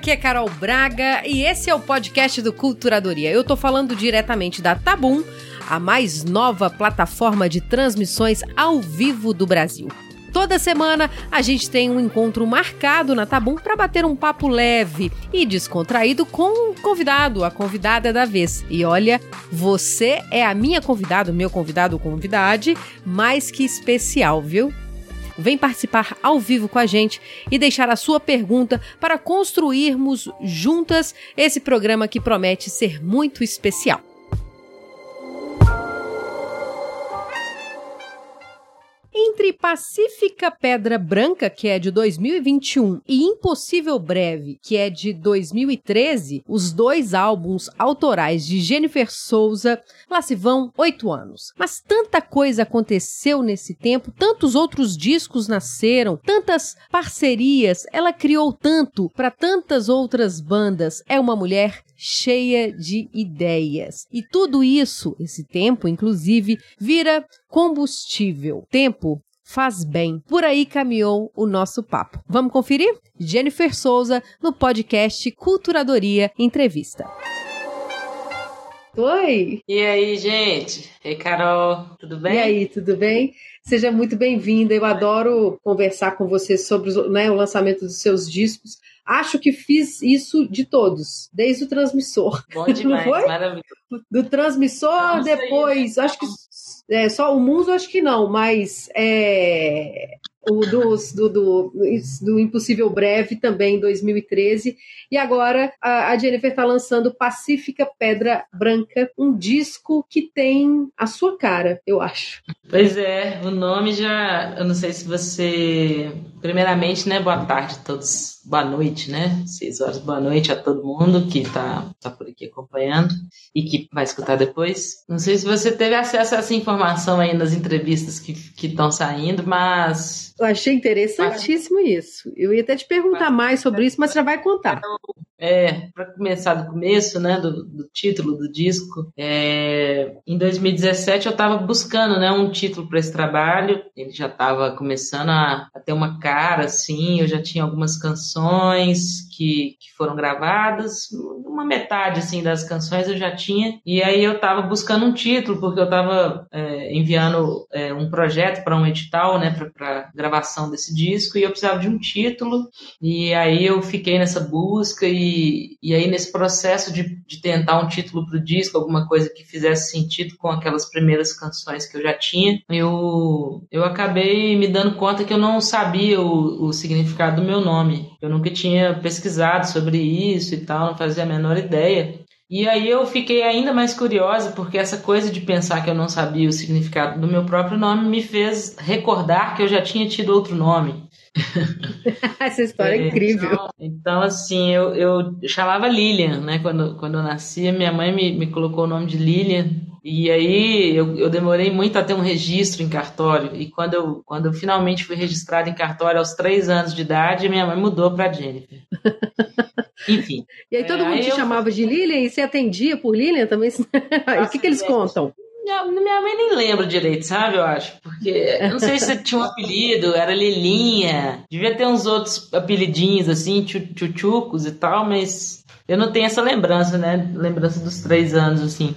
aqui é Carol Braga e esse é o podcast do Culturadoria. Eu tô falando diretamente da Tabum, a mais nova plataforma de transmissões ao vivo do Brasil. Toda semana a gente tem um encontro marcado na Tabum para bater um papo leve e descontraído com o convidado, a convidada da vez. E olha, você é a minha convidada, meu convidado convidade, mais que especial, viu? Vem participar ao vivo com a gente e deixar a sua pergunta para construirmos juntas esse programa que promete ser muito especial. Entre Pacífica Pedra Branca, que é de 2021, e Impossível Breve, que é de 2013, os dois álbuns autorais de Jennifer Souza, lá se vão oito anos. Mas tanta coisa aconteceu nesse tempo, tantos outros discos nasceram, tantas parcerias, ela criou tanto para tantas outras bandas. É uma mulher cheia de ideias. E tudo isso, esse tempo, inclusive, vira combustível. Tempo faz bem. Por aí caminhou o nosso papo. Vamos conferir? Jennifer Souza no podcast Culturadoria Entrevista. Oi! E aí, gente? Ei, Carol, tudo bem? E aí, tudo bem? Seja muito bem-vinda. Eu adoro conversar com você sobre né, o lançamento dos seus discos. Acho que fiz isso de todos, desde o transmissor. Bom demais, maravilhoso. Do transmissor, Não, depois, acho que é, só o Muso, acho que não, mas é, o dos, do, do, do Impossível Breve também em 2013. E agora a, a Jennifer está lançando Pacífica Pedra Branca, um disco que tem a sua cara, eu acho. Pois é, o nome já. Eu não sei se você. Primeiramente, né? Boa tarde a todos. Boa noite, né? Seis horas, boa noite a todo mundo que está tá por aqui acompanhando e que vai escutar depois. Não sei se você teve acesso a essa informação aí nas entrevistas que estão saindo, mas eu achei interessantíssimo mas, isso. Eu ia até te perguntar mas, mais sobre isso, mas você já vai contar. É, para começar do começo, né, do, do título do disco, é, em 2017 eu estava buscando, né, um título para esse trabalho. Ele já estava começando a, a, ter uma cara, assim. Eu já tinha algumas canções que, que foram gravadas, uma metade assim das canções eu já tinha. E aí eu estava buscando um título porque eu estava é, enviando é, um projeto para um edital, né, para gravação desse disco e eu precisava de um título. E aí eu fiquei nessa busca e e, aí, nesse processo de, de tentar um título para o disco, alguma coisa que fizesse sentido com aquelas primeiras canções que eu já tinha, eu, eu acabei me dando conta que eu não sabia o, o significado do meu nome. Eu nunca tinha pesquisado sobre isso e tal, não fazia a menor ideia. E aí eu fiquei ainda mais curiosa, porque essa coisa de pensar que eu não sabia o significado do meu próprio nome me fez recordar que eu já tinha tido outro nome. Essa história é, é incrível. Então, então, assim, eu, eu chamava Lilian, né? Quando, quando eu nasci, minha mãe me, me colocou o nome de Lilian. E aí eu, eu demorei muito a ter um registro em cartório. E quando eu, quando eu finalmente fui registrado em cartório aos três anos de idade, minha mãe mudou para Jennifer. Enfim. E aí todo é, mundo aí te eu... chamava de Lilian e você atendia por Lilian também? o que, que eles contam? Minha, minha mãe nem lembra direito, sabe? Eu acho. Porque eu não sei se tinha um apelido, era Lilinha. Devia ter uns outros apelidinhos assim, tchutchucos e tal, mas eu não tenho essa lembrança, né? Lembrança dos três anos, assim.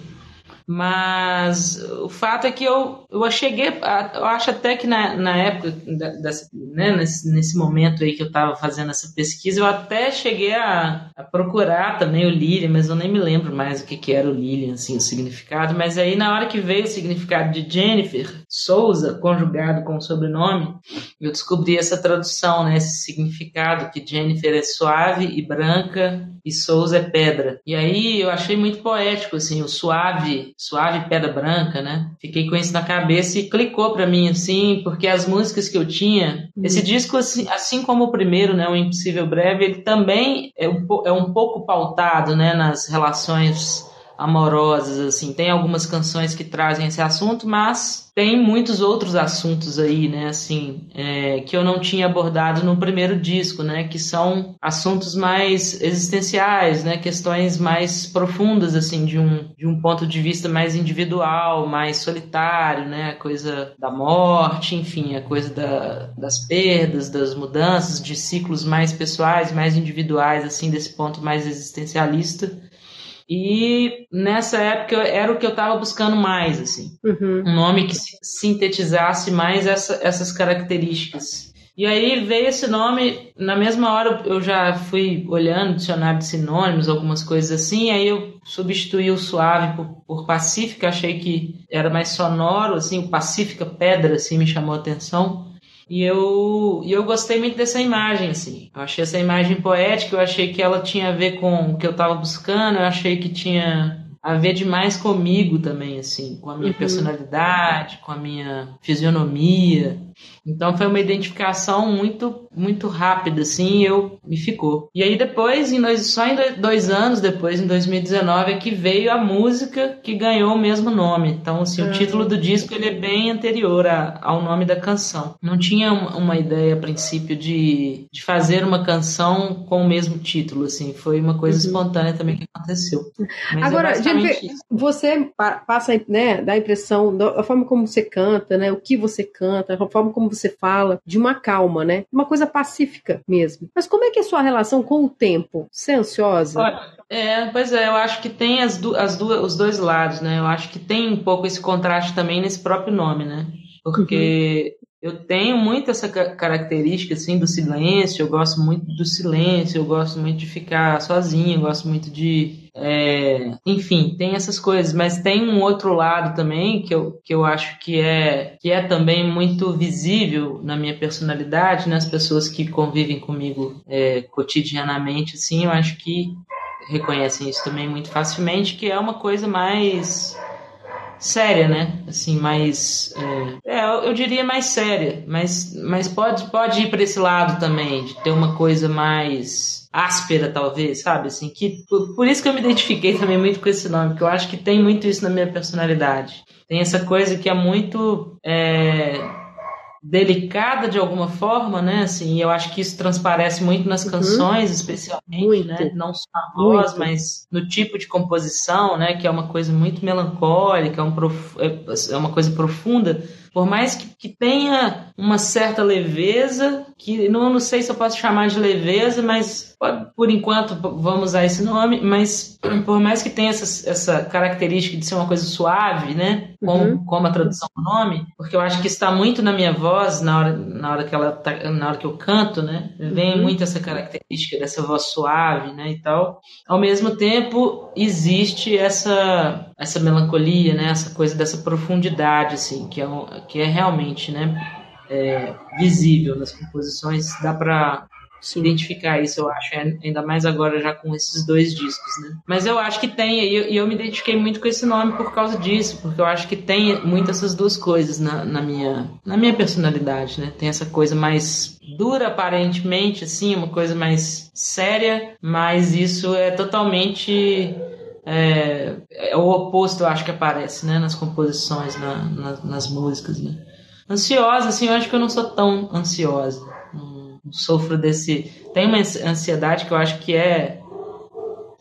Mas o fato é que eu, eu cheguei, eu acho até que na, na época, dessa, né, nesse, nesse momento aí que eu estava fazendo essa pesquisa, eu até cheguei a, a procurar também o Lilian, mas eu nem me lembro mais o que, que era o Lilian, assim, o significado. Mas aí na hora que veio o significado de Jennifer Souza, conjugado com o sobrenome, eu descobri essa tradução, né, esse significado, que Jennifer é suave e branca e Souza é pedra. E aí eu achei muito poético, assim, o suave Suave Pedra Branca, né? Fiquei com isso na cabeça e clicou para mim, assim, porque as músicas que eu tinha. Uhum. Esse disco, assim, assim, como o primeiro, né? O Impossível Breve, ele também é um, é um pouco pautado, né? Nas relações amorosas, assim. Tem algumas canções que trazem esse assunto, mas tem muitos outros assuntos aí, né, assim, é, que eu não tinha abordado no primeiro disco, né, que são assuntos mais existenciais, né, questões mais profundas, assim, de um, de um ponto de vista mais individual, mais solitário, né, a coisa da morte, enfim, a coisa da, das perdas, das mudanças, de ciclos mais pessoais, mais individuais, assim, desse ponto mais existencialista. E nessa época era o que eu estava buscando mais, assim. Uhum. Um nome que sintetizasse mais essa, essas características. E aí veio esse nome, na mesma hora eu já fui olhando dicionário de sinônimos, algumas coisas assim, aí eu substituí o suave por, por pacífica, achei que era mais sonoro, assim, o pacífica pedra, assim, me chamou a atenção. E eu, e eu gostei muito dessa imagem, assim. Eu achei essa imagem poética, eu achei que ela tinha a ver com o que eu estava buscando, eu achei que tinha a ver demais comigo também, assim, com a minha uhum. personalidade, com a minha fisionomia. Então foi uma identificação muito muito rápida, assim, eu me ficou. E aí depois, em dois, só em dois anos depois, em 2019, é que veio a música que ganhou o mesmo nome. Então, assim, o ah. título do disco ele é bem anterior a, ao nome da canção. Não tinha uma, ideia a princípio de, de fazer uma canção com o mesmo título, assim, foi uma coisa uhum. espontânea também que aconteceu. Mas é Agora, é Jennifer, você passa, né, dá a impressão da forma como você canta, né, o que você canta, a forma como você fala, de uma calma, né? Uma coisa pacífica mesmo. Mas como é que é a sua relação com o tempo? Você é ansiosa? Olha, é, pois é, eu acho que tem as, du as duas, os dois lados, né? Eu acho que tem um pouco esse contraste também nesse próprio nome, né? Porque uhum. Eu tenho muito essa característica assim do silêncio, eu gosto muito do silêncio, eu gosto muito de ficar sozinho, eu gosto muito de. É, enfim, tem essas coisas, mas tem um outro lado também que eu, que eu acho que é, que é também muito visível na minha personalidade, nas pessoas que convivem comigo é, cotidianamente, assim, eu acho que reconhecem isso também muito facilmente, que é uma coisa mais séria, né? Assim, mais. É, é, eu diria mais séria, mas, mas pode, pode ir para esse lado também, de ter uma coisa mais áspera, talvez, sabe? Assim, que, por, por, isso que eu me identifiquei também muito com esse nome, porque eu acho que tem muito isso na minha personalidade. Tem essa coisa que é muito. É, delicada de alguma forma, né? Assim, eu acho que isso transparece muito nas uhum. canções, uhum. especialmente, muito. né? Não só na voz, muito. mas no tipo de composição, né? Que é uma coisa muito melancólica, é, um prof... é uma coisa profunda por mais que, que tenha uma certa leveza, que não, não sei se eu posso chamar de leveza, mas por enquanto vamos usar esse nome, mas por mais que tenha essa, essa característica de ser uma coisa suave, né? Como, uhum. como a tradução do nome, porque eu acho que está muito na minha voz na hora, na hora que ela tá, na hora que eu canto, né? Vem uhum. muito essa característica dessa voz suave, né? E tal. Ao mesmo tempo, existe essa essa melancolia, né? Essa coisa dessa profundidade, assim, que é, que é realmente, né? É, visível nas composições, dá para identificar isso, eu acho, é, ainda mais agora já com esses dois discos, né? Mas eu acho que tem, e eu, eu, me identifiquei muito com esse nome por causa disso, porque eu acho que tem muito essas duas coisas na, na, minha, na minha personalidade, né? Tem essa coisa mais dura, aparentemente, assim, uma coisa mais séria, mas isso é totalmente é, é, o oposto, eu acho que aparece, né, nas composições, na, na, nas músicas, né. Ansiosa, assim, eu acho que eu não sou tão ansiosa. Não, sofro desse. Tem uma ansiedade que eu acho que é.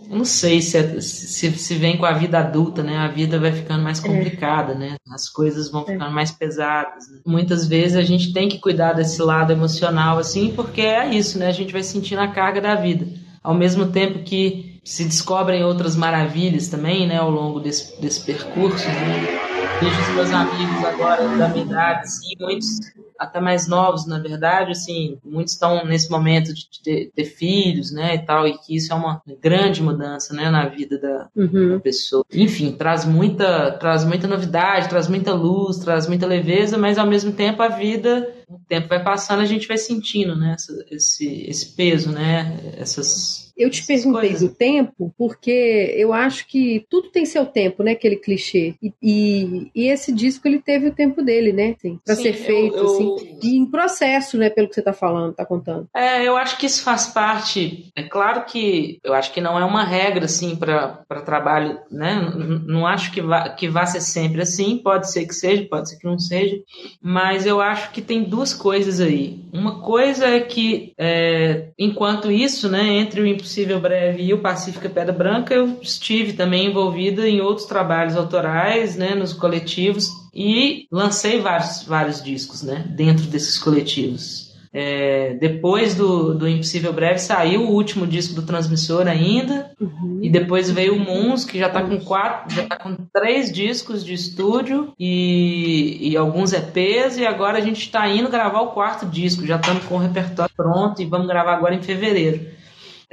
Eu não sei se, é, se, se vem com a vida adulta, né? A vida vai ficando mais é. complicada, é. né? As coisas vão ficando é. mais pesadas. Né? Muitas vezes a gente tem que cuidar desse lado emocional, assim, porque é isso, né? A gente vai sentindo a carga da vida. Ao mesmo tempo que se descobrem outras maravilhas também, né, ao longo desse, desse percurso. Né? Vejo os meus amigos agora da minha idade, assim, muitos até mais novos, na verdade, assim, muitos estão nesse momento de ter, ter, filhos, né, e tal, e que isso é uma grande mudança, né, na vida da, uhum. da, pessoa. Enfim, traz muita, traz muita novidade, traz muita luz, traz muita leveza, mas ao mesmo tempo a vida, o tempo vai passando, a gente vai sentindo, né, esse, esse peso, né, essas Eu te perguntei coisas. do tempo, porque eu acho que tudo tem seu tempo, né? Aquele clichê. E, e, e esse disco ele teve o tempo dele, né? Assim, para ser feito, eu, eu... assim. E em processo, né? Pelo que você tá falando, tá contando. É, eu acho que isso faz parte. É claro que eu acho que não é uma regra, assim, para trabalho, né? Não, não acho que vá, que vá ser sempre assim. Pode ser que seja, pode ser que não seja. Mas eu acho que tem duas coisas aí. Uma coisa é que, é, enquanto isso, né, entre o Impossível Breve e o Pacífica Pedra Branca, eu estive também envolvida em outros trabalhos autorais, né, nos coletivos e lancei vários, vários discos, né, dentro desses coletivos. É, depois do, do Impossível Breve saiu o último disco do Transmissor ainda. Uhum. E depois veio o Moons, que já está com quatro, já tá com três discos de estúdio e, e alguns EPs. E agora a gente está indo gravar o quarto disco. Já estamos com o repertório pronto e vamos gravar agora em fevereiro.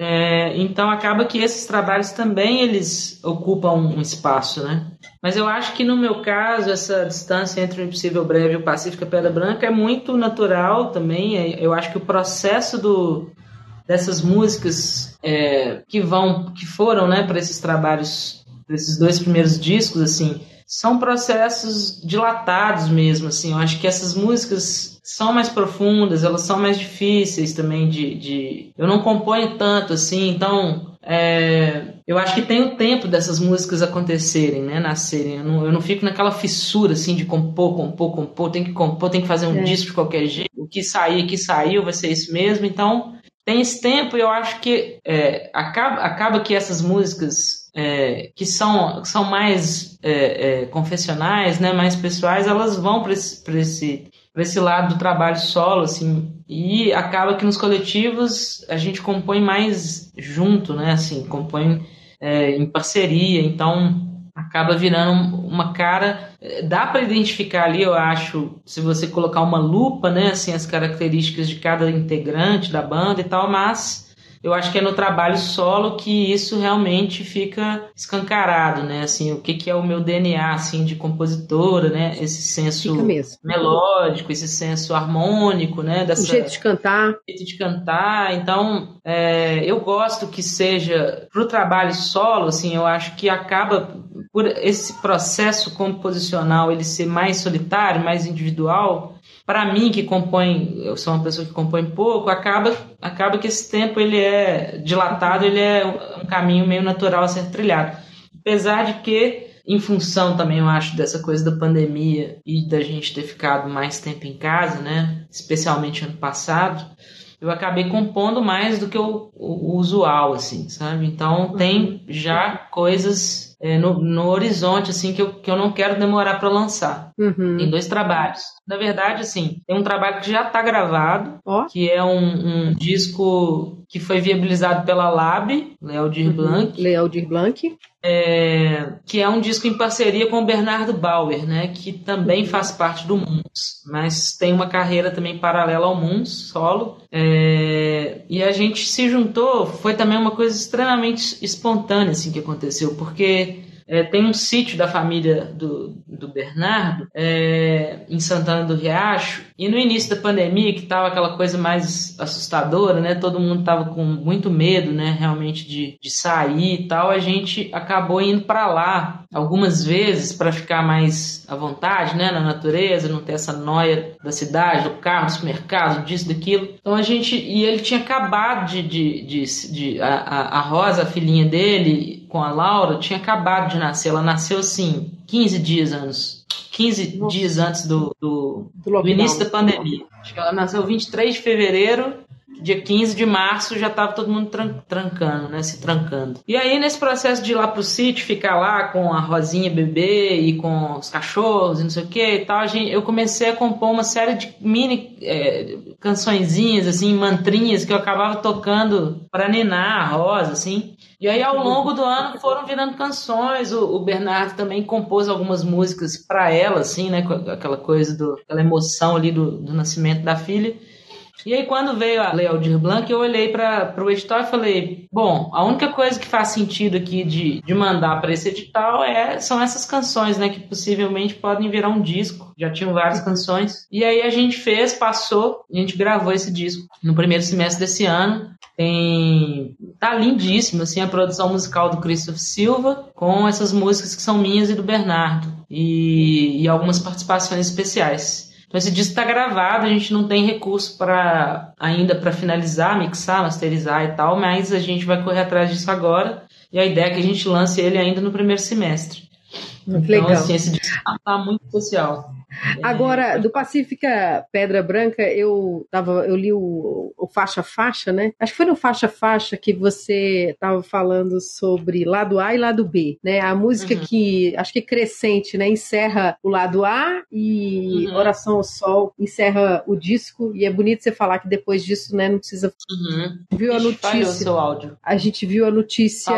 É, então acaba que esses trabalhos também eles ocupam um espaço, né? Mas eu acho que no meu caso essa distância entre o Impossível Breve e o Pacífica Pedra Branca é muito natural também. É, eu acho que o processo do, dessas músicas é, que vão, que foram, né, para esses trabalhos, desses dois primeiros discos, assim, são processos dilatados mesmo, assim. Eu acho que essas músicas são mais profundas, elas são mais difíceis também de. de... Eu não componho tanto assim, então é, eu acho que tem o tempo dessas músicas acontecerem, né, nascerem. Eu não, eu não fico naquela fissura assim de compor, compor, compor, tem que compor, tem que fazer um é. disco de qualquer jeito. O que sair, que saiu, vai ser isso mesmo. Então tem esse tempo e eu acho que é, acaba, acaba que essas músicas é, que são, são mais é, é, confessionais, né, mais pessoais, elas vão para esse, esse esse lado do trabalho solo, assim, e acaba que nos coletivos a gente compõe mais junto, né, assim, compõe é, em parceria, então acaba virando uma cara, é, dá para identificar ali, eu acho, se você colocar uma lupa, né, assim, as características de cada integrante da banda e tal, mas eu acho que é no trabalho solo que isso realmente fica escancarado, né? Assim, o que, que é o meu DNA, assim, de compositora, né? Esse senso melódico, esse senso harmônico, né? Dessa, o jeito de cantar. O jeito de cantar. Então, é, eu gosto que seja pro trabalho solo, assim, eu acho que acaba por esse processo composicional ele ser mais solitário, mais individual, para mim que compõe, eu sou uma pessoa que compõe pouco, acaba acaba que esse tempo ele é dilatado, ele é um caminho meio natural a ser trilhado. Apesar de que em função também, eu acho, dessa coisa da pandemia e da gente ter ficado mais tempo em casa, né? Especialmente ano passado, eu acabei compondo mais do que o, o, o usual, assim, sabe? Então tem já coisas é, no, no, horizonte, assim, que eu, que eu não quero demorar para lançar. Uhum. Tem dois trabalhos. Na verdade, assim, tem um trabalho que já está gravado, oh. que é um, um, disco que foi viabilizado pela Lab, Lealdir uhum. Blanc. Lealdir Blanc. É, que é um disco em parceria com o Bernardo Bauer, né, que também uhum. faz parte do Muns, mas tem uma carreira também paralela ao Muns, solo. É, e a gente se juntou, foi também uma coisa extremamente espontânea assim que aconteceu, porque é, tem um sítio da família do, do Bernardo é, em Santana do Riacho e no início da pandemia que estava aquela coisa mais assustadora, né? Todo mundo estava com muito medo, né? Realmente de, de sair e tal. A gente acabou indo para lá algumas vezes para ficar mais à vontade, né? Na natureza, não ter essa noia da cidade, do carro, do supermercado, disso, daquilo. Então a gente e ele tinha acabado de, de, de, de a, a Rosa, a filhinha dele com a Laura tinha acabado de nascer. Ela nasceu assim, 15 dias antes. 15 Nossa. dias antes do, do, do, do início da pandemia. Acho que ela nasceu 23 de fevereiro dia 15 de março já estava todo mundo tran trancando, né? Se trancando. E aí, nesse processo de ir lá pro sítio, ficar lá com a Rosinha bebê e com os cachorros e não sei o que e tal, a gente, eu comecei a compor uma série de mini é, cançõezinhas, assim, mantrinhas que eu acabava tocando para ninar a Rosa, assim. E aí, ao longo do ano, foram virando canções. O, o Bernardo também compôs algumas músicas para ela, assim, né? Aquela coisa, do, aquela emoção ali do, do nascimento da filha. E aí, quando veio a Lei Aldir Blanc, eu olhei para o edital e falei: bom, a única coisa que faz sentido aqui de, de mandar para esse edital é, são essas canções, né? Que possivelmente podem virar um disco. Já tinham várias canções. E aí a gente fez, passou, a gente gravou esse disco no primeiro semestre desse ano. Tem. Tá lindíssimo, assim, a produção musical do Christopher Silva, com essas músicas que são minhas e do Bernardo. E, e algumas participações especiais. Então esse disco está gravado, a gente não tem recurso para ainda para finalizar, mixar, masterizar e tal, mas a gente vai correr atrás disso agora. E a ideia é que a gente lance ele ainda no primeiro semestre. Muito então, legal. assim, esse disco tá muito especial. Agora, do Pacífica Pedra Branca, eu tava, eu li o, o faixa faixa, né? Acho que foi no faixa faixa que você estava falando sobre lado A e lado B, né? A música uhum. que acho que crescente, né? Encerra o lado A e uhum. Oração ao Sol encerra o disco e é bonito você falar que depois disso, né? Não precisa. Uhum. Viu a notícia? seu áudio. A gente viu a notícia.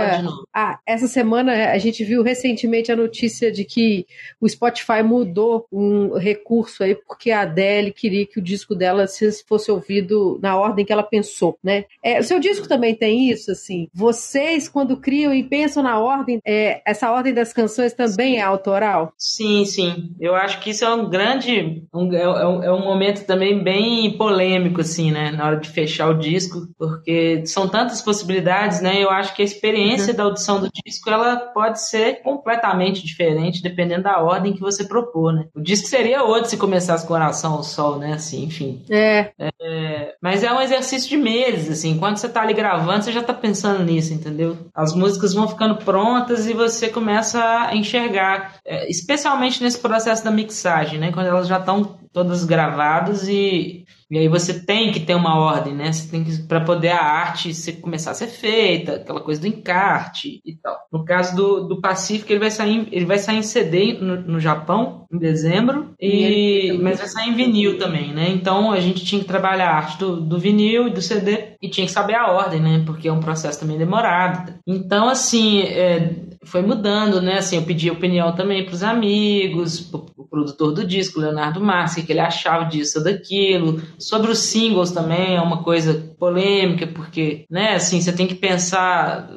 Ah, essa semana a gente viu recentemente a notícia de que o Spotify mudou um recurso aí porque a Adele queria que o disco dela fosse ouvido na ordem que ela pensou, né? É, o seu disco também tem isso, assim. Vocês, quando criam e pensam na ordem, é, essa ordem das canções também é autoral? Sim, sim. Eu acho que isso é um grande. Um, é, é, um, é um momento também bem polêmico, assim, né? Na hora de fechar o disco, porque são tantas possibilidades, né? Eu acho que a experiência uhum. da audição do disco ela pode ser completamente diferente dependendo da ordem que você propor, né? O disco seria outro se começasse com oração ao sol, né? Assim, enfim. É. é. Mas é um exercício de meses, assim. Enquanto você tá ali gravando, você já tá pensando nisso, entendeu? As músicas vão ficando prontas e você começa a enxergar. É, especialmente nesse processo da mixagem, né? Quando elas já estão todas gravadas e e aí você tem que ter uma ordem, né? Você tem que para poder a arte se começar a ser feita, aquela coisa do encarte e tal. No caso do, do Pacífico, ele vai sair ele vai sair em CD no, no Japão em dezembro e, mas vai sair em vinil também, né? Então a gente tinha que trabalhar a arte do, do vinil e do CD e tinha que saber a ordem, né? Porque é um processo também demorado. Então assim, é, foi mudando, né? Assim, eu pedi opinião também para os amigos, o produtor do disco, Leonardo Massi, que ele achava disso daquilo. Sobre os singles também é uma coisa polêmica, porque, né, assim, você tem que pensar,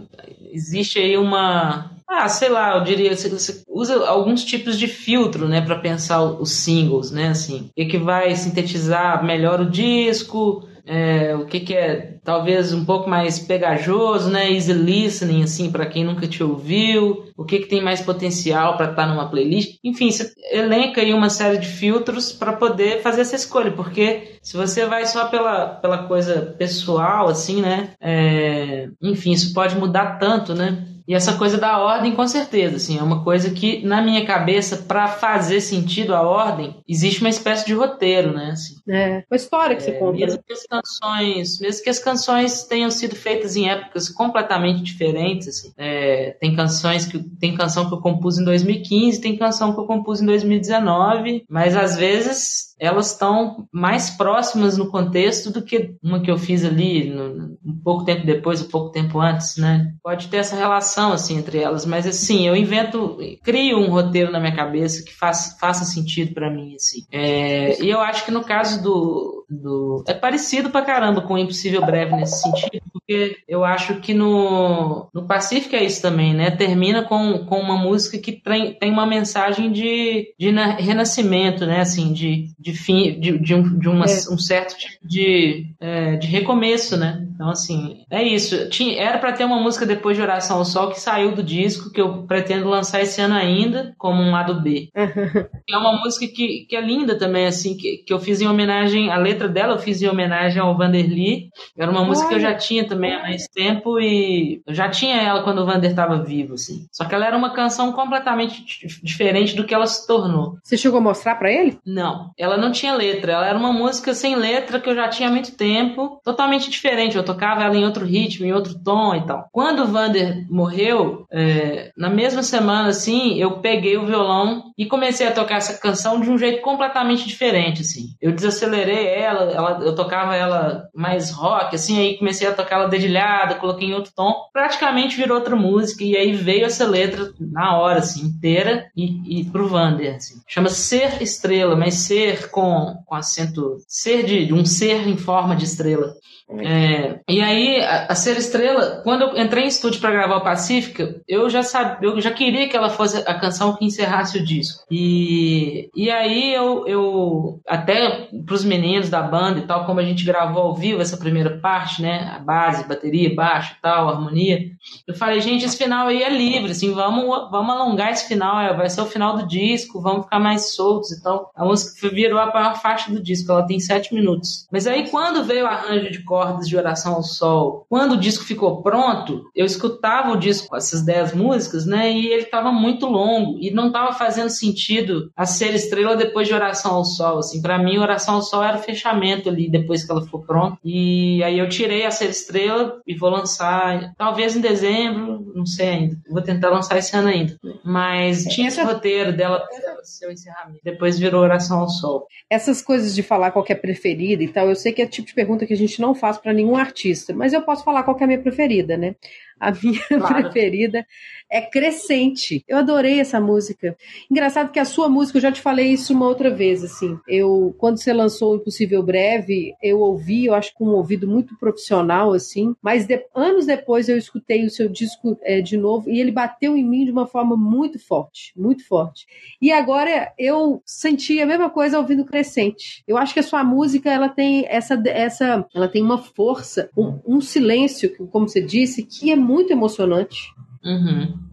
existe aí uma ah, sei lá, eu diria, você usa alguns tipos de filtro, né, para pensar os singles, né, assim, o que vai sintetizar melhor o disco, é, o que, que é talvez um pouco mais pegajoso, né? Easy listening, assim, para quem nunca te ouviu, o que, que tem mais potencial para estar tá numa playlist. Enfim, você elenca aí uma série de filtros para poder fazer essa escolha, porque se você vai só pela, pela coisa pessoal, assim, né? É, enfim, isso pode mudar tanto, né? E essa coisa da ordem, com certeza, assim, é uma coisa que, na minha cabeça, para fazer sentido a ordem, existe uma espécie de roteiro, né? Assim. É, uma história que é, você conta. Mesmo que, as canções, mesmo que as canções tenham sido feitas em épocas completamente diferentes, assim, é, tem canções que tem canção que eu compus em 2015, tem canção que eu compus em 2019, mas às vezes elas estão mais próximas no contexto do que uma que eu fiz ali no, um pouco tempo depois, um pouco tempo antes, né? Pode ter essa relação assim entre elas, mas assim eu invento, crio um roteiro na minha cabeça que faz, faça sentido para mim, assim. É, e eu acho que no caso do, do é parecido pra caramba com o Impossível Breve nesse sentido, porque eu acho que no, no Pacífico é isso também, né? Termina com, com uma música que tem, tem uma mensagem de, de renascimento, né? Assim, de de fim de, de, um, de uma, é. um certo tipo de, é, de recomeço, né? Então, assim, é isso. Tinha, era para ter uma música depois de Oração ao Sol que saiu do disco, que eu pretendo lançar esse ano ainda, como um lado B. é uma música que, que é linda também, assim, que, que eu fiz em homenagem, a letra dela eu fiz em homenagem ao Vanderly. Era uma música que eu já tinha também há mais tempo e eu já tinha ela quando o Vander estava vivo, assim. Só que ela era uma canção completamente diferente do que ela se tornou. Você chegou a mostrar para ele? Não. Ela não tinha letra. Ela era uma música sem letra que eu já tinha há muito tempo, totalmente diferente. Eu tocava ela em outro ritmo, em outro tom e tal. Quando o Vander morreu, é, na mesma semana, assim, eu peguei o violão e comecei a tocar essa canção de um jeito completamente diferente, assim. Eu desacelerei ela, ela eu tocava ela mais rock, assim, aí comecei a tocar ela dedilhada, coloquei em outro tom. Praticamente virou outra música e aí veio essa letra na hora, assim, inteira e, e pro Vander, assim. Chama Ser Estrela, mas ser com, com acento ser de, de um ser em forma de estrela. É, e aí, a, a Ser Estrela, quando eu entrei em estúdio para gravar o Pacífica, eu já sabia, eu já queria que ela fosse a canção que encerrasse o disco. E, e aí eu, eu até pros meninos da banda e tal, como a gente gravou ao vivo essa primeira parte, né? A base, bateria, baixo e tal, harmonia. Eu falei, gente, esse final aí é livre, assim, vamos, vamos alongar esse final, é, vai ser o final do disco, vamos ficar mais soltos. Então, a música virou a maior faixa do disco, ela tem sete minutos. Mas aí, quando veio o arranjo de cordas de Oração ao Sol, quando o disco ficou pronto, eu escutava o disco com essas dez músicas, né? E ele tava muito longo e não tava fazendo sentido a ser estrela depois de Oração ao Sol, assim. Para mim, Oração ao Sol era o fechamento ali depois que ela ficou pronta. E aí eu tirei a ser estrela e vou lançar, talvez em dezembro, não sei ainda. Vou tentar lançar esse ano ainda. Mas tinha esse roteiro dela seu encerramento. Depois virou Oração ao Sol. Essas coisas de falar qual é a preferida e tal, eu sei que é tipo de pergunta que a gente não faz para nenhum artista, mas eu posso falar qual é a minha preferida, né? A minha claro. preferida é Crescente. Eu adorei essa música. Engraçado que a sua música, eu já te falei isso uma outra vez, assim. Eu, quando você lançou o Impossível Breve, eu ouvi, eu acho com um ouvido muito profissional, assim. Mas de, anos depois eu escutei o seu disco é, de novo e ele bateu em mim de uma forma muito forte, muito forte. E agora eu senti a mesma coisa ouvindo Crescente. Eu acho que a sua música, ela tem essa, essa ela tem uma força, um, um silêncio, como você disse, que é muito emocionante. Uhum.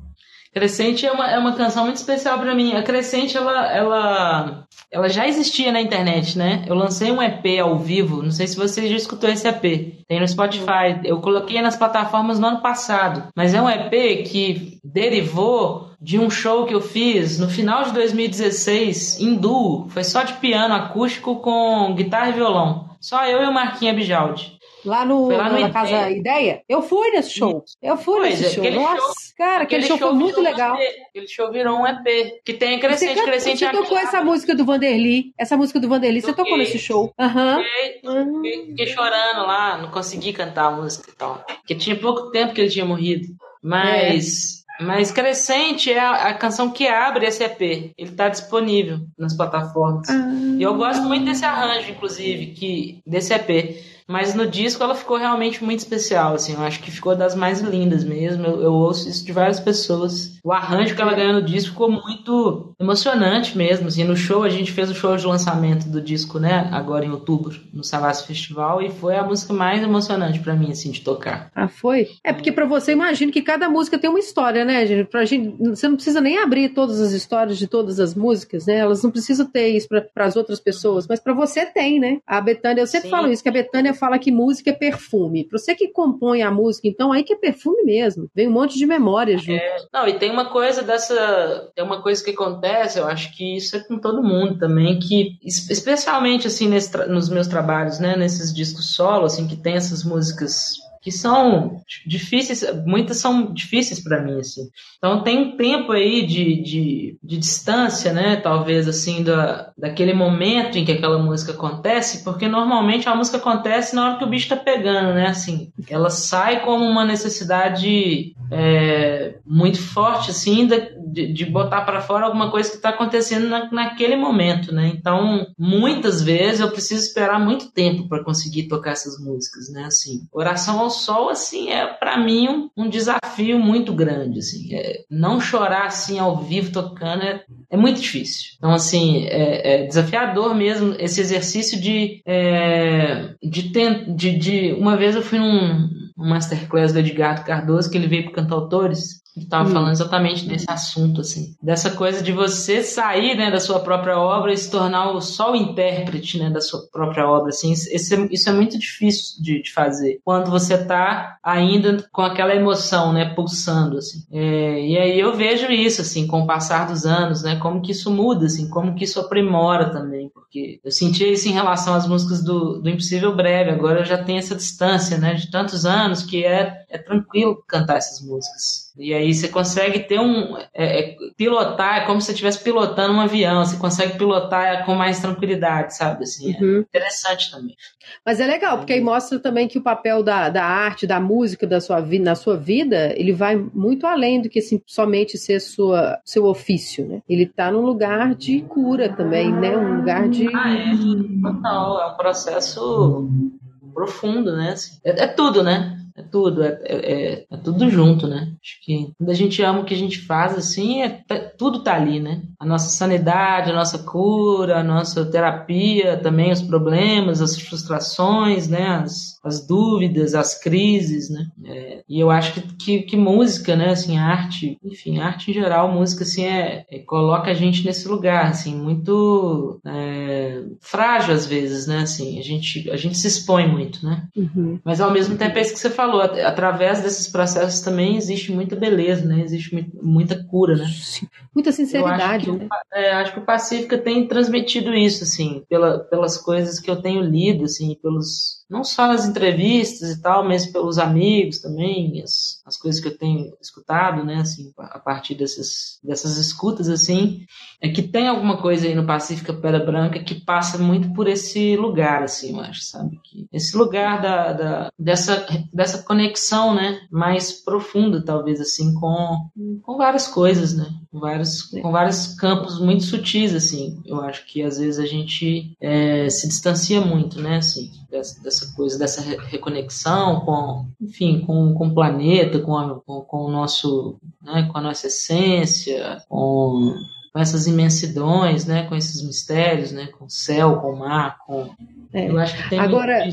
Crescente é uma, é uma canção muito especial para mim. A Crescente, ela, ela, ela já existia na internet, né? Eu lancei um EP ao vivo, não sei se você já escutou esse EP. Tem no Spotify. Eu coloquei nas plataformas no ano passado. Mas é um EP que derivou de um show que eu fiz no final de 2016 em duo. Foi só de piano acústico com guitarra e violão. Só eu e o Marquinhos Abijaldi. Lá no, lá no na Casa Ideia. Eu fui nesse show. Eu fui pois nesse é, show. Nossa, show, cara, aquele, show, show foi muito legal. Um aquele show virou um EP. Que tem Crescente, você, Crescente Você tocou essa música do Vanderly. Essa música do Vanderly, você tocou nesse show. Aham. Uhum. Fiquei, fiquei, chorando lá, não consegui cantar a música e tal. Porque tinha pouco tempo que ele tinha morrido. Mas. É. Mas Crescente é a, a, canção que abre esse EP. Ele está disponível nas plataformas. Ah. E eu gosto muito desse arranjo, inclusive, que desse EP. Mas no disco ela ficou realmente muito especial, assim. Eu acho que ficou das mais lindas mesmo. Eu, eu ouço isso de várias pessoas. O arranjo que ela ganhou no disco ficou muito emocionante mesmo, assim. No show, a gente fez o show de lançamento do disco, né? Agora em outubro, no Savassi Festival. E foi a música mais emocionante para mim, assim, de tocar. Ah, foi? É porque para você, imagino que cada música tem uma história, né, gente? Pra gente, você não precisa nem abrir todas as histórias de todas as músicas, né? Elas não precisam ter isso para as outras pessoas, mas para você tem, né? A Betânia, eu sempre Sim. falo isso, que a Betânia fala que música é perfume. Pra você que compõe a música, então aí que é perfume mesmo. Vem um monte de memória junto. É, não, e tem uma coisa dessa. Tem uma coisa que acontece, eu acho que isso é com todo mundo também, que especialmente assim nesse, nos meus trabalhos, né? Nesses discos solo, assim, que tem essas músicas que são difíceis, muitas são difíceis para mim, assim. Então tem um tempo aí de, de, de, distância, né, talvez, assim, da, daquele momento em que aquela música acontece, porque normalmente a música acontece na hora que o bicho tá pegando, né, assim. Ela sai como uma necessidade é, muito forte, assim, de, de botar para fora alguma coisa que está acontecendo na, naquele momento, né. Então, muitas vezes eu preciso esperar muito tempo para conseguir tocar essas músicas, né, assim. Oração ao sol, assim, é para mim um, um, desafio muito grande, assim. É, não chorar assim ao vivo tocando é, é muito difícil. Então, assim, é, é desafiador mesmo esse exercício de é, de, ter, de, de uma vez eu fui num um masterclass do Edgardo Cardoso que ele veio para cantautores estava hum. falando exatamente desse assunto, assim. Dessa coisa de você sair, né, da sua própria obra e se tornar só o intérprete, né, da sua própria obra, assim. Isso é, isso é muito difícil de, de fazer. Quando você está ainda com aquela emoção, né, pulsando, assim. É, e aí eu vejo isso, assim, com o passar dos anos, né, como que isso muda, assim, como que isso aprimora também, porque eu sentia isso em relação às músicas do, do Impossível Breve, agora eu já tenho essa distância, né, de tantos anos que é, é tranquilo cantar essas músicas. E aí você consegue ter um. É, é, pilotar é como se você estivesse pilotando um avião, você consegue pilotar com mais tranquilidade, sabe? Assim, é uhum. é interessante também. Mas é legal, porque aí mostra também que o papel da, da arte, da música da sua na sua vida, ele vai muito além do que assim, somente ser sua, seu ofício, né? Ele está num lugar de cura também, né? Um lugar de. Ah, é. Total, é um processo profundo, né? Assim, é, é tudo, né? É tudo, é, é, é, tudo junto, né? Acho que quando a gente ama o que a gente faz, assim, é, tá, tudo tá ali, né? A nossa sanidade, a nossa cura, a nossa terapia, também os problemas, as frustrações, né? As, as dúvidas, as crises, né? É, e eu acho que, que, que, música, né? Assim, arte, enfim, arte em geral, música, assim, é, é coloca a gente nesse lugar, assim, muito é, frágil às vezes, né? Assim, a gente, a gente se expõe muito, né? Uhum. Mas ao mesmo tempo é isso que você falou, através desses processos também existe muita beleza, né? Existe muita cura, né? Muita sinceridade, eu né? É, acho que o Pacífica tem transmitido isso, assim, pela, pelas coisas que eu tenho lido, assim, pelos não só nas entrevistas e tal, mas pelos amigos também, as, as coisas que eu tenho escutado, né, assim, a partir dessas, dessas escutas, assim, é que tem alguma coisa aí no Pacífica Pedra Branca que passa muito por esse lugar, assim, eu acho, sabe? Que esse lugar da, da, dessa, dessa conexão, né, mais profunda, talvez, assim, com, com várias coisas, né, com vários, com vários campos muito sutis, assim, eu acho que às vezes a gente é, se distancia muito, né, assim, dessa, dessa coisa, dessa reconexão com, enfim, com, com o planeta, com, a, com, com o nosso, né, com a nossa essência, com, com essas imensidões, né, com esses mistérios, né, com o céu, com o mar, com... É. Eu acho que tem Agora,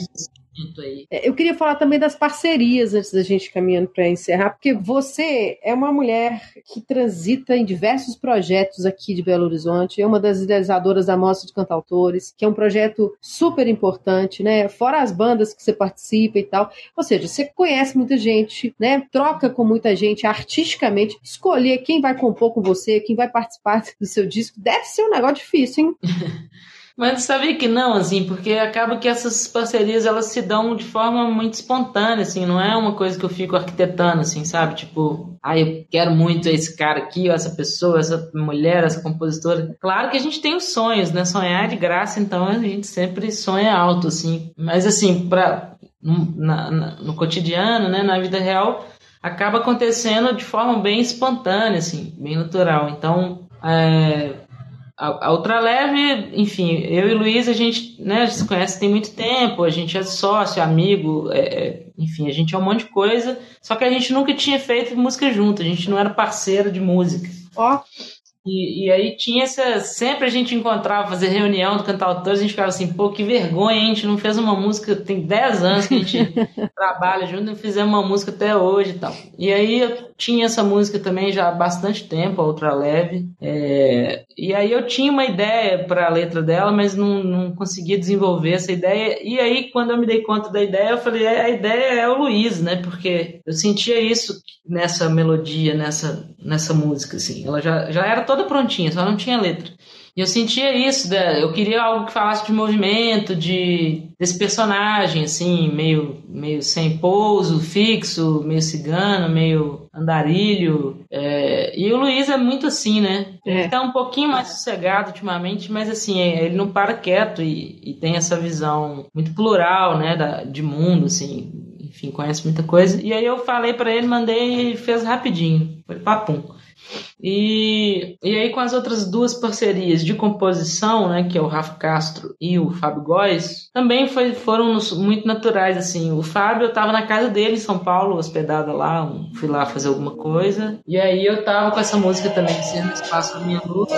aí. É, eu queria falar também das parcerias antes da gente caminhando para encerrar, porque você é uma mulher que transita em diversos projetos aqui de Belo Horizonte, é uma das idealizadoras da Mostra de Cantautores, que é um projeto super importante, né? Fora as bandas que você participa e tal. Ou seja, você conhece muita gente, né? Troca com muita gente artisticamente. Escolher quem vai compor com você, quem vai participar do seu disco, deve ser um negócio difícil, hein? Mas sabia que não, assim, porque acaba que essas parcerias elas se dão de forma muito espontânea, assim, não é uma coisa que eu fico arquitetando, assim, sabe? Tipo, ah, eu quero muito esse cara aqui, ou essa pessoa, essa mulher, essa compositora. Claro que a gente tem os sonhos, né? Sonhar é de graça, então a gente sempre sonha alto, assim. Mas, assim, pra, na, na, no cotidiano, né, na vida real, acaba acontecendo de forma bem espontânea, assim, bem natural. Então, é, a, outra leve, enfim, eu e o Luiz, a gente né, se conhece tem muito tempo, a gente é sócio, amigo, é, é, enfim, a gente é um monte de coisa, só que a gente nunca tinha feito música junto, a gente não era parceiro de música. Ó. Oh. E, e, aí tinha essa. Sempre a gente encontrava, fazer reunião do cantautores, a gente ficava assim, pô, que vergonha, a gente não fez uma música, tem 10 anos que a gente trabalha junto, não fizemos uma música até hoje e tal. E aí eu tinha essa música também já há bastante tempo, a Outra Leve. É, e aí eu tinha uma ideia para a letra dela, mas não, não conseguia desenvolver essa ideia. E aí, quando eu me dei conta da ideia, eu falei, é, a ideia é o Luiz, né? Porque eu sentia isso nessa melodia, nessa, nessa música, assim. Ela já, já era toda prontinha, só não tinha letra. E eu sentia isso, eu queria algo que falasse de movimento, de desse personagem, assim, meio, meio sem pouso, fixo, meio cigano, meio andarilho. É... E o Luiz é muito assim, né? É. Ele tá um pouquinho mais sossegado ultimamente, mas assim, é, ele não para quieto e, e tem essa visão muito plural, né, da, de mundo, assim, enfim, conhece muita coisa. E aí eu falei para ele, mandei e fez rapidinho. Foi papum. E, e aí com as outras duas parcerias de composição, né, que é o Rafa Castro e o Fábio Góes, também foi, foram muito naturais, assim. O Fábio, eu tava na casa dele em São Paulo, hospedada lá, fui lá fazer alguma coisa. E aí eu tava com essa música também, Ser no Espaço da Minha Luz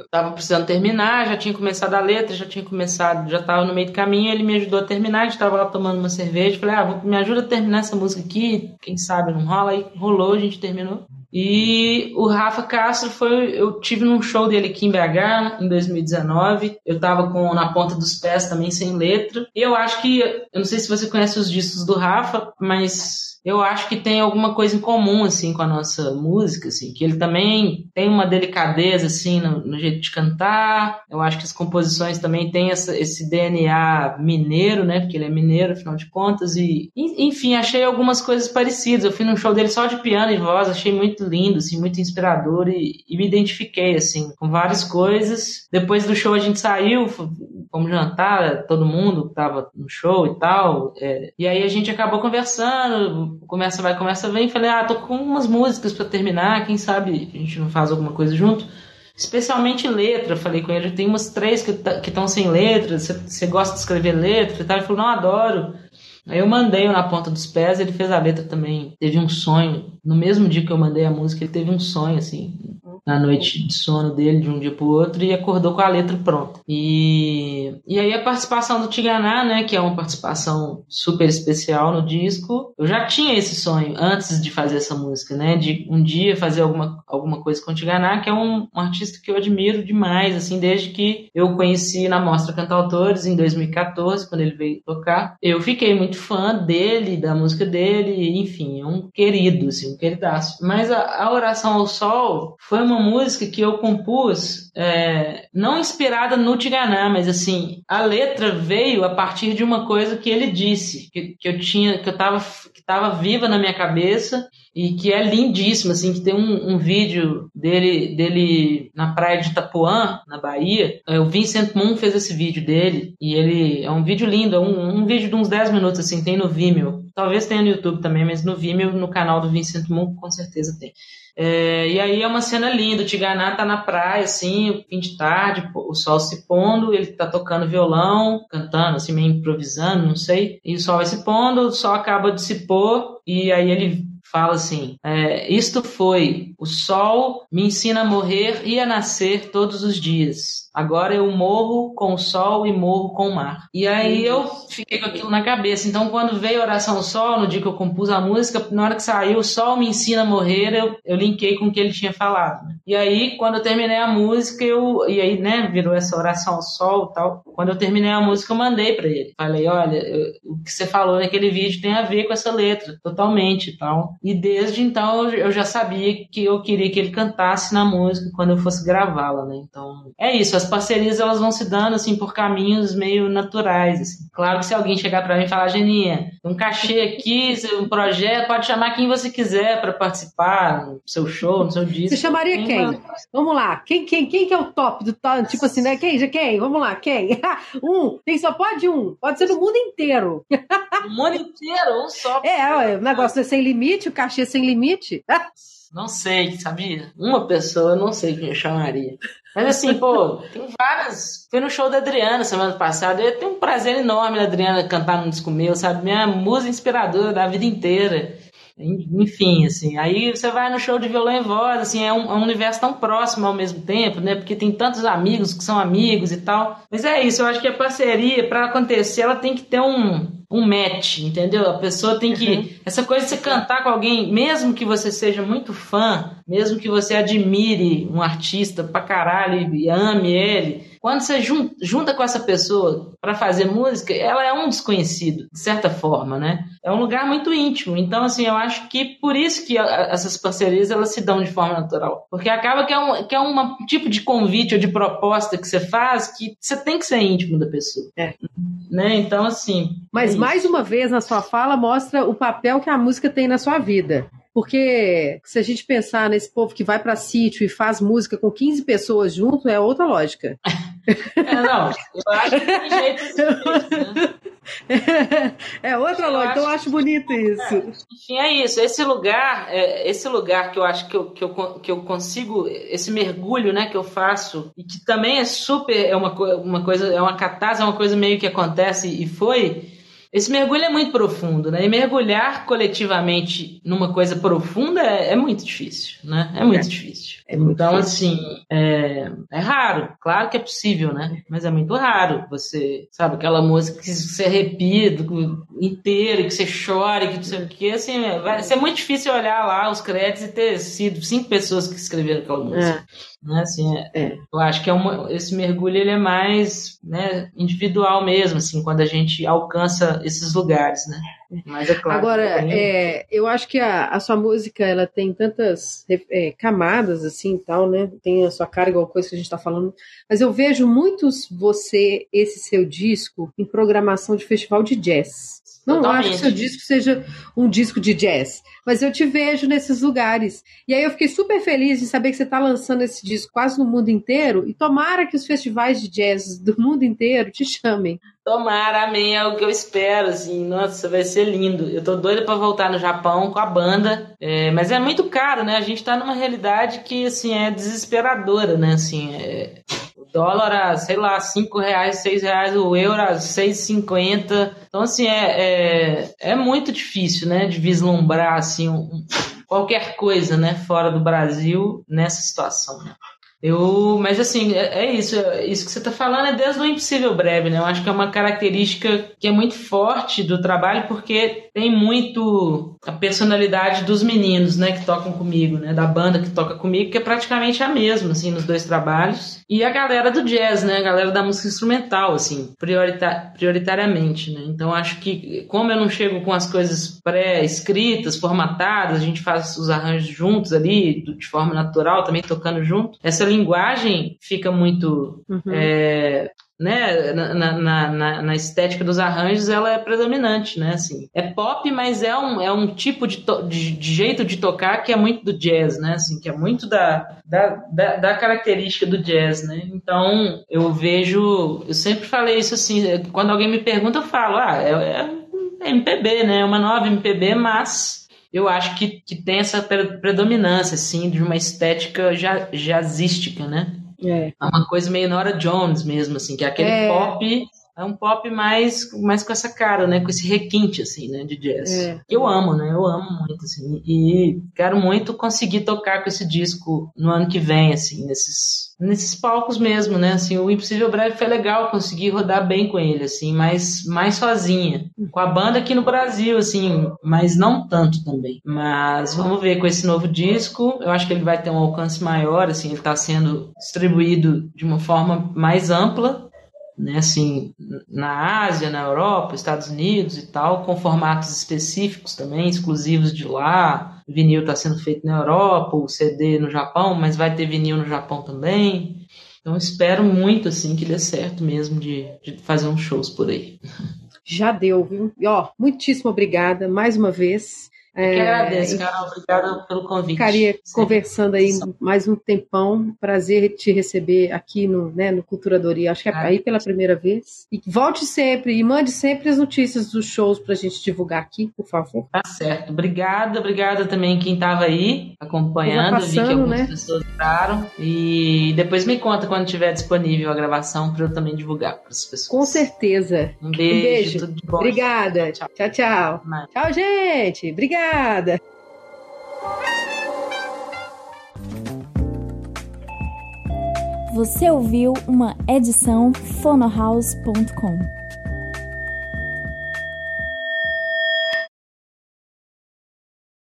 estava precisando terminar, já tinha começado a letra, já tinha começado, já estava no meio do caminho, ele me ajudou a terminar, a gente estava lá tomando uma cerveja, falei, ah, me ajuda a terminar essa música aqui, quem sabe não rola, aí rolou, a gente terminou. E o Rafa Castro foi. Eu tive num show dele aqui em BH em 2019. Eu tava com Na Ponta dos Pés também, sem letra. E eu acho que. Eu não sei se você conhece os discos do Rafa, mas eu acho que tem alguma coisa em comum assim com a nossa música, assim, que ele também tem uma delicadeza assim no, no jeito de cantar. Eu acho que as composições também têm essa, esse DNA mineiro, né? Porque ele é mineiro, afinal de contas. E enfim, achei algumas coisas parecidas. Eu fui num show dele só de piano e voz, achei muito lindo, assim, muito inspirador e, e me identifiquei assim com várias coisas. Depois do show a gente saiu, fomos jantar, todo mundo que tava no show e tal. É, e aí a gente acabou conversando começa vai, começa vem. Falei, ah, tô com umas músicas para terminar, quem sabe a gente não faz alguma coisa junto. especialmente letra. Falei com ele, tem umas três que estão sem letra, você gosta de escrever letra e tal? Ele falou, não, adoro. Aí eu mandei na ponta dos pés, ele fez a letra também. Teve um sonho. No mesmo dia que eu mandei a música, ele teve um sonho, assim, na noite de sono dele, de um dia pro outro, e acordou com a letra pronta. E, e aí a participação do Tiganá, né, que é uma participação super especial no disco, eu já tinha esse sonho antes de fazer essa música, né, de um dia fazer alguma, alguma coisa com o Tiganá, que é um, um artista que eu admiro demais, assim, desde que eu conheci na Mostra Cantautores em 2014, quando ele veio tocar. Eu fiquei muito fã dele, da música dele, enfim, é um querido, assim, um queridaço. Mas a, a Oração ao Sol foi uma uma música que eu compus, é, não inspirada no Tiganá, mas assim, a letra veio a partir de uma coisa que ele disse, que, que eu tinha, que eu tava, que tava viva na minha cabeça e que é lindíssimo, assim, que tem um, um, vídeo dele, dele na praia de Itapuã, na Bahia. É, o Vincent Moon fez esse vídeo dele e ele é um vídeo lindo, é um, um vídeo de uns 10 minutos, assim, tem no Vimeo. Talvez tenha no YouTube também, mas no Vimeo, no canal do Vincent Moon, com certeza tem. É, e aí é uma cena linda, o Tiganá tá na praia, assim, fim de tarde, o sol se pondo, ele tá tocando violão, cantando, assim, meio improvisando, não sei. E o sol vai se pondo, o sol acaba de se pôr, e aí ele fala assim: é, Isto foi, o sol me ensina a morrer e a nascer todos os dias. Agora eu morro com o sol e morro com o mar. E aí eu fiquei com aquilo na cabeça. Então, quando veio a oração ao sol, no dia que eu compus a música, na hora que saiu, o sol me ensina a morrer, eu, eu linkei com o que ele tinha falado. Né? E aí, quando eu terminei a música, eu. E aí, né, virou essa oração ao sol e tal. Quando eu terminei a música, eu mandei para ele. Falei: olha, eu, o que você falou naquele vídeo tem a ver com essa letra, totalmente e tal. E desde então eu já sabia que eu queria que ele cantasse na música quando eu fosse gravá-la, né? Então, é isso as parcerias elas vão se dando assim por caminhos meio naturais. Assim. Claro que se alguém chegar para mim e falar, Geninha, um cachê aqui, um projeto, pode chamar quem você quiser para participar no seu show, no seu disco. Você chamaria quem? Vamos lá, quem, quem, quem que é o top do top? Tipo assim, né? Quem? Quem? Vamos lá, quem? um. Tem só pode um. Pode ser no mundo inteiro. no mundo inteiro, um só. É, o negócio é sem limite, o cachê é sem limite. Não sei, sabia? Uma pessoa, eu não sei quem eu chamaria. Mas assim, pô, tem várias. Fui no show da Adriana semana passada. Eu tenho um prazer enorme da Adriana cantar num disco meu, sabe? Minha musa inspiradora da vida inteira. Enfim, assim, aí você vai no show de violão e voz, assim, é um, é um, universo tão próximo ao mesmo tempo, né? Porque tem tantos amigos que são amigos e tal. Mas é isso, eu acho que a parceria, para acontecer, ela tem que ter um, um match, entendeu? A pessoa tem que. Uhum. Essa coisa de você cantar com alguém, mesmo que você seja muito fã, mesmo que você admire um artista pra caralho e ame ele quando você junta com essa pessoa para fazer música, ela é um desconhecido, de certa forma, né? É um lugar muito íntimo. Então, assim, eu acho que por isso que essas parcerias elas se dão de forma natural. Porque acaba que é um, que é um tipo de convite ou de proposta que você faz que você tem que ser íntimo da pessoa. É. Né? Então, assim. Mas é mais uma vez na sua fala mostra o papel que a música tem na sua vida. Porque se a gente pensar nesse povo que vai para sítio e faz música com 15 pessoas junto, é outra lógica. É, não, eu acho que tem jeito de né? É outra lógica, então eu acho bonito isso. Enfim, é isso. Esse lugar, é, esse lugar que eu acho que eu, que, eu, que eu consigo, esse mergulho né, que eu faço, e que também é super, é uma, uma coisa, é uma catarse, é uma coisa meio que acontece e foi esse mergulho é muito profundo, né? E mergulhar coletivamente numa coisa profunda é, é muito difícil, né? É muito é. difícil. É muito então, difícil. assim, é, é, raro. Claro que é possível, né? Mas é muito raro você, sabe, aquela música que você arrepia inteiro, que você chora, que não sei o quê, assim, vai ser muito difícil olhar lá os créditos e ter sido cinco pessoas que escreveram aquela música. É. Né? Assim, é, é, eu acho que é uma, esse mergulho ele é mais né, individual mesmo, assim, quando a gente alcança esses lugares, né? Mas é claro. Agora, é, eu acho que a, a, sua música ela tem tantas é, camadas assim, tal, né? Tem a sua cara igual coisa que a gente está falando. Mas eu vejo muitos você esse seu disco em programação de festival de jazz. Não Totalmente. acho que seu disco seja um disco de jazz, mas eu te vejo nesses lugares. E aí eu fiquei super feliz de saber que você está lançando esse disco quase no mundo inteiro. E tomara que os festivais de jazz do mundo inteiro te chamem Tomara, amém, é o que eu espero, assim, nossa, vai ser lindo. Eu tô doida para voltar no Japão com a banda, é, mas é muito caro, né? A gente tá numa realidade que, assim, é desesperadora, né? Assim, é, dólar a, sei lá, 5 reais, 6 reais, o euro a 6,50. Então, assim, é, é, é, muito difícil, né, de vislumbrar, assim, um, qualquer coisa, né, fora do Brasil nessa situação, né? Eu, mas assim, é, é isso. É, isso que você está falando é desde o impossível breve, né? Eu acho que é uma característica que é muito forte do trabalho, porque tem muito a personalidade dos meninos, né, que tocam comigo, né, da banda que toca comigo, que é praticamente a mesma, assim, nos dois trabalhos. E a galera do jazz, né, a galera da música instrumental, assim, priorita prioritariamente, né. Então acho que, como eu não chego com as coisas pré-escritas, formatadas, a gente faz os arranjos juntos ali, de forma natural, também tocando junto, essa linguagem fica muito uhum. é, né, na, na, na, na, estética dos arranjos, ela é predominante, né, assim. É pop, mas é um, é um tipo de, de, de, jeito de tocar que é muito do jazz, né, assim, que é muito da, da, da, da, característica do jazz, né. Então, eu vejo, eu sempre falei isso assim, quando alguém me pergunta, eu falo, ah, é, é MPB, né, é uma nova MPB, mas eu acho que, que tem essa predominância, assim, de uma estética jazzística, né? É. é uma coisa meio Nora Jones mesmo, assim, que é aquele é. pop é um pop mais, mais com essa cara, né? Com esse requinte, assim, né? De jazz. É. Eu amo, né? Eu amo muito, assim. E quero muito conseguir tocar com esse disco no ano que vem, assim, nesses, nesses palcos mesmo, né? Assim, o Impossível Breve foi legal conseguir rodar bem com ele, assim, mas mais sozinha. Com a banda aqui no Brasil, assim, mas não tanto também. Mas vamos ver com esse novo disco. Eu acho que ele vai ter um alcance maior, assim, ele está sendo distribuído de uma forma mais ampla né, assim, na Ásia, na Europa, Estados Unidos e tal, com formatos específicos também, exclusivos de lá. O vinil está sendo feito na Europa, o CD no Japão, mas vai ter vinil no Japão também. Então espero muito assim que dê certo mesmo de, de fazer uns shows por aí. Já deu, viu? E ó, muitíssimo obrigada mais uma vez. Eu que agradeço, Carol. Obrigada pelo convite. Ficaria conversando aí mais um tempão. Prazer te receber aqui no, né, no Culturadoria. Acho que é aí pela primeira vez. E volte sempre e mande sempre as notícias dos shows para a gente divulgar aqui, por favor. Tá certo. Obrigada, obrigada também quem estava aí acompanhando. Passando, Vi que algumas né? pessoas entraram. E depois me conta quando estiver disponível a gravação para eu também divulgar para as pessoas. Com certeza. Um beijo. Um beijo. Tudo de bom. Obrigada. Tchau, tchau. Tchau, tchau gente. Obrigada. Obrigada! Você ouviu uma edição fonohouse.com.